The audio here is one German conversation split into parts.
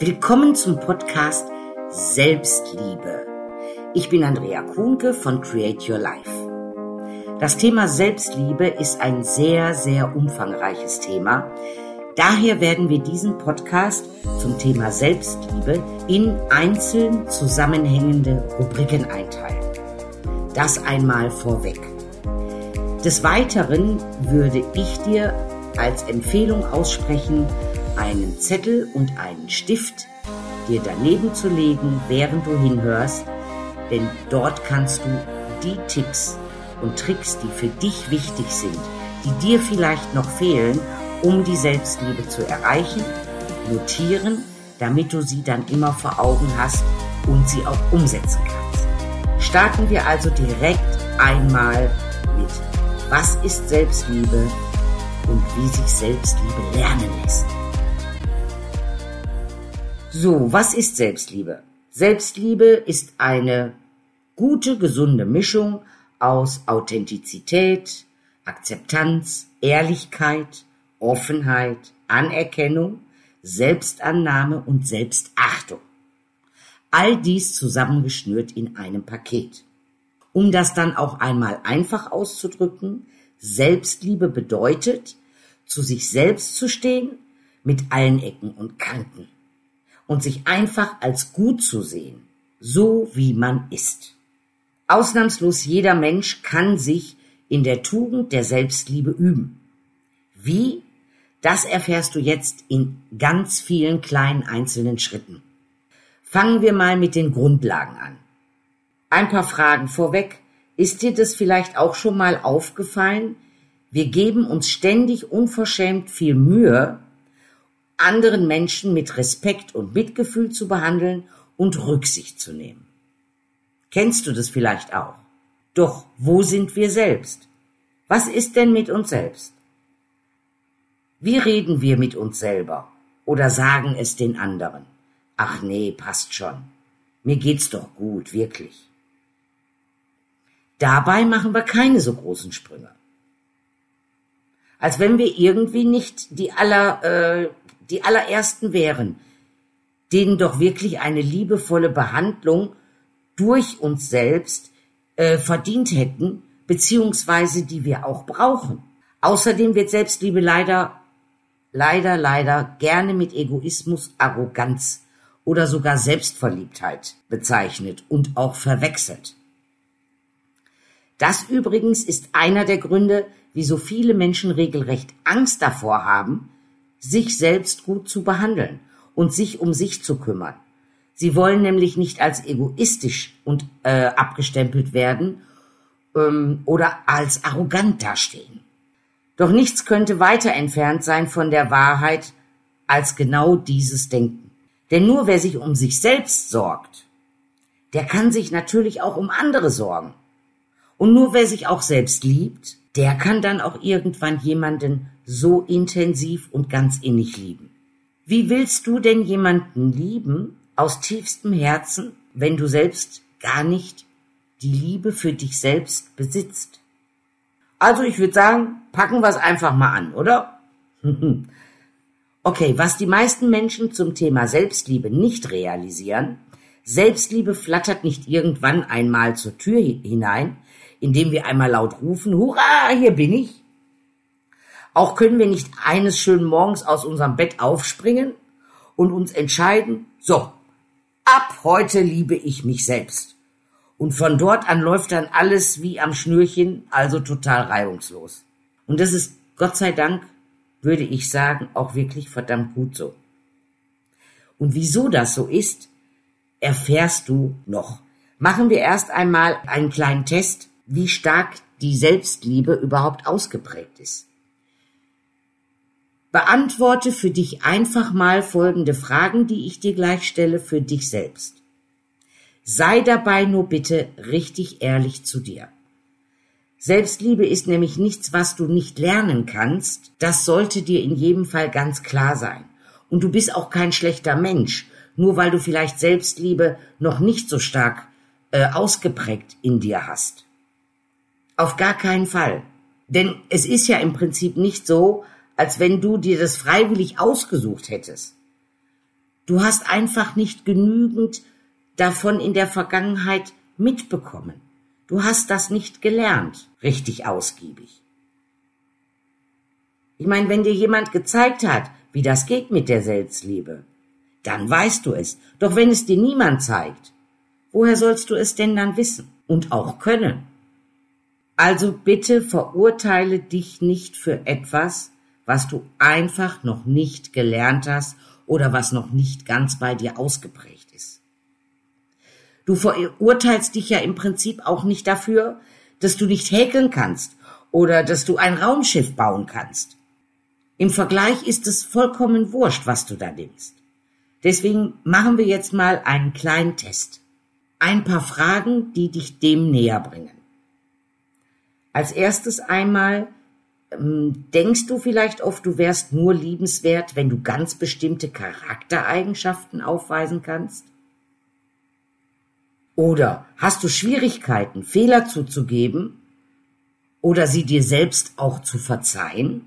Willkommen zum Podcast Selbstliebe. Ich bin Andrea Kuhnke von Create Your Life. Das Thema Selbstliebe ist ein sehr, sehr umfangreiches Thema. Daher werden wir diesen Podcast zum Thema Selbstliebe in einzeln zusammenhängende Rubriken einteilen. Das einmal vorweg. Des Weiteren würde ich dir als Empfehlung aussprechen, einen Zettel und einen Stift dir daneben zu legen, während du hinhörst, denn dort kannst du die Tipps und Tricks, die für dich wichtig sind, die dir vielleicht noch fehlen, um die Selbstliebe zu erreichen, notieren, damit du sie dann immer vor Augen hast und sie auch umsetzen kannst. Starten wir also direkt einmal mit Was ist Selbstliebe und wie sich Selbstliebe lernen lässt. So, was ist Selbstliebe? Selbstliebe ist eine gute, gesunde Mischung aus Authentizität, Akzeptanz, Ehrlichkeit, Offenheit, Anerkennung, Selbstannahme und Selbstachtung. All dies zusammengeschnürt in einem Paket. Um das dann auch einmal einfach auszudrücken, Selbstliebe bedeutet, zu sich selbst zu stehen, mit allen Ecken und Kanten und sich einfach als gut zu sehen, so wie man ist. Ausnahmslos jeder Mensch kann sich in der Tugend der Selbstliebe üben. Wie? Das erfährst du jetzt in ganz vielen kleinen einzelnen Schritten. Fangen wir mal mit den Grundlagen an. Ein paar Fragen vorweg. Ist dir das vielleicht auch schon mal aufgefallen? Wir geben uns ständig unverschämt viel Mühe, anderen Menschen mit Respekt und Mitgefühl zu behandeln und Rücksicht zu nehmen. Kennst du das vielleicht auch? Doch wo sind wir selbst? Was ist denn mit uns selbst? Wie reden wir mit uns selber oder sagen es den anderen? Ach nee, passt schon. Mir geht's doch gut, wirklich. Dabei machen wir keine so großen Sprünge. Als wenn wir irgendwie nicht die aller äh, die allerersten wären, denen doch wirklich eine liebevolle Behandlung durch uns selbst äh, verdient hätten, beziehungsweise die wir auch brauchen. Außerdem wird Selbstliebe leider, leider, leider gerne mit Egoismus, Arroganz oder sogar Selbstverliebtheit bezeichnet und auch verwechselt. Das übrigens ist einer der Gründe, wieso viele Menschen regelrecht Angst davor haben, sich selbst gut zu behandeln und sich um sich zu kümmern. Sie wollen nämlich nicht als egoistisch und äh, abgestempelt werden ähm, oder als arrogant dastehen. Doch nichts könnte weiter entfernt sein von der Wahrheit als genau dieses Denken. Denn nur wer sich um sich selbst sorgt, der kann sich natürlich auch um andere sorgen. Und nur wer sich auch selbst liebt, der kann dann auch irgendwann jemanden so intensiv und ganz innig lieben. Wie willst du denn jemanden lieben aus tiefstem Herzen, wenn du selbst gar nicht die Liebe für dich selbst besitzt? Also ich würde sagen, packen wir es einfach mal an, oder? okay, was die meisten Menschen zum Thema Selbstliebe nicht realisieren, Selbstliebe flattert nicht irgendwann einmal zur Tür hinein, indem wir einmal laut rufen, Hurra, hier bin ich, auch können wir nicht eines schönen Morgens aus unserem Bett aufspringen und uns entscheiden, so, ab heute liebe ich mich selbst. Und von dort an läuft dann alles wie am Schnürchen, also total reibungslos. Und das ist Gott sei Dank, würde ich sagen, auch wirklich verdammt gut so. Und wieso das so ist, erfährst du noch. Machen wir erst einmal einen kleinen Test, wie stark die Selbstliebe überhaupt ausgeprägt ist. Beantworte für dich einfach mal folgende Fragen, die ich dir gleich stelle, für dich selbst. Sei dabei nur bitte richtig ehrlich zu dir. Selbstliebe ist nämlich nichts, was du nicht lernen kannst. Das sollte dir in jedem Fall ganz klar sein. Und du bist auch kein schlechter Mensch, nur weil du vielleicht Selbstliebe noch nicht so stark äh, ausgeprägt in dir hast. Auf gar keinen Fall. Denn es ist ja im Prinzip nicht so, als wenn du dir das freiwillig ausgesucht hättest. Du hast einfach nicht genügend davon in der Vergangenheit mitbekommen. Du hast das nicht gelernt, richtig ausgiebig. Ich meine, wenn dir jemand gezeigt hat, wie das geht mit der Selbstliebe, dann weißt du es. Doch wenn es dir niemand zeigt, woher sollst du es denn dann wissen und auch können? Also bitte verurteile dich nicht für etwas, was du einfach noch nicht gelernt hast oder was noch nicht ganz bei dir ausgeprägt ist. Du verurteilst dich ja im Prinzip auch nicht dafür, dass du nicht häkeln kannst oder dass du ein Raumschiff bauen kannst. Im Vergleich ist es vollkommen wurscht, was du da denkst. Deswegen machen wir jetzt mal einen kleinen Test. Ein paar Fragen, die dich dem näher bringen. Als erstes einmal, ähm, denkst du vielleicht oft, du wärst nur liebenswert, wenn du ganz bestimmte Charaktereigenschaften aufweisen kannst? Oder hast du Schwierigkeiten, Fehler zuzugeben oder sie dir selbst auch zu verzeihen?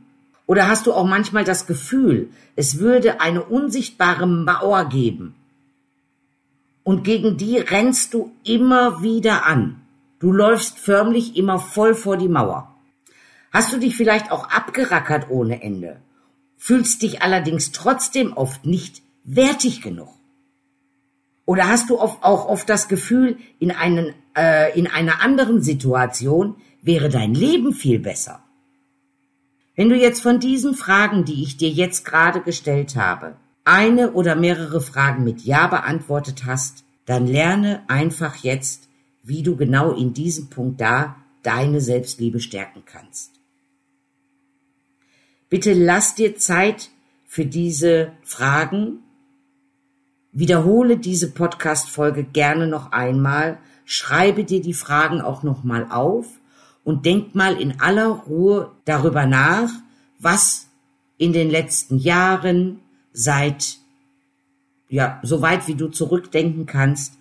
Oder hast du auch manchmal das Gefühl, es würde eine unsichtbare Mauer geben und gegen die rennst du immer wieder an? Du läufst förmlich immer voll vor die Mauer. Hast du dich vielleicht auch abgerackert ohne Ende, fühlst dich allerdings trotzdem oft nicht wertig genug? Oder hast du oft, auch oft das Gefühl, in, einen, äh, in einer anderen Situation wäre dein Leben viel besser? Wenn du jetzt von diesen Fragen, die ich dir jetzt gerade gestellt habe, eine oder mehrere Fragen mit Ja beantwortet hast, dann lerne einfach jetzt, wie du genau in diesem Punkt da deine Selbstliebe stärken kannst. Bitte lass dir Zeit für diese Fragen. Wiederhole diese Podcast-Folge gerne noch einmal. Schreibe dir die Fragen auch noch mal auf und denk mal in aller Ruhe darüber nach, was in den letzten Jahren seit, ja, so weit wie du zurückdenken kannst,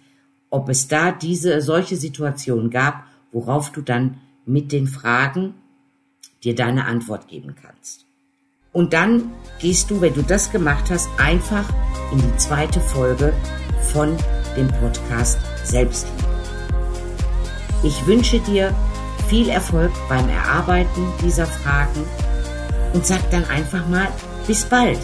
ob es da diese, solche Situationen gab, worauf du dann mit den Fragen dir deine Antwort geben kannst. Und dann gehst du, wenn du das gemacht hast, einfach in die zweite Folge von dem Podcast Selbstliebe. Ich wünsche dir viel Erfolg beim Erarbeiten dieser Fragen und sag dann einfach mal bis bald.